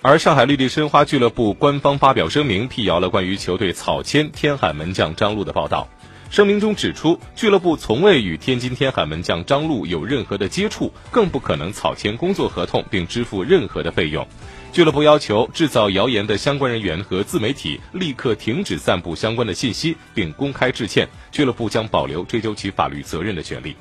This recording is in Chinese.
而上海绿地申花俱乐部官方发表声明辟谣了关于球队草签天海门将张路的报道，声明中指出，俱乐部从未与天津天海门将张路有任何的接触，更不可能草签工作合同并支付任何的费用。俱乐部要求制造谣言的相关人员和自媒体立刻停止散布相关的信息并公开致歉，俱乐部将保留追究其法律责任的权利。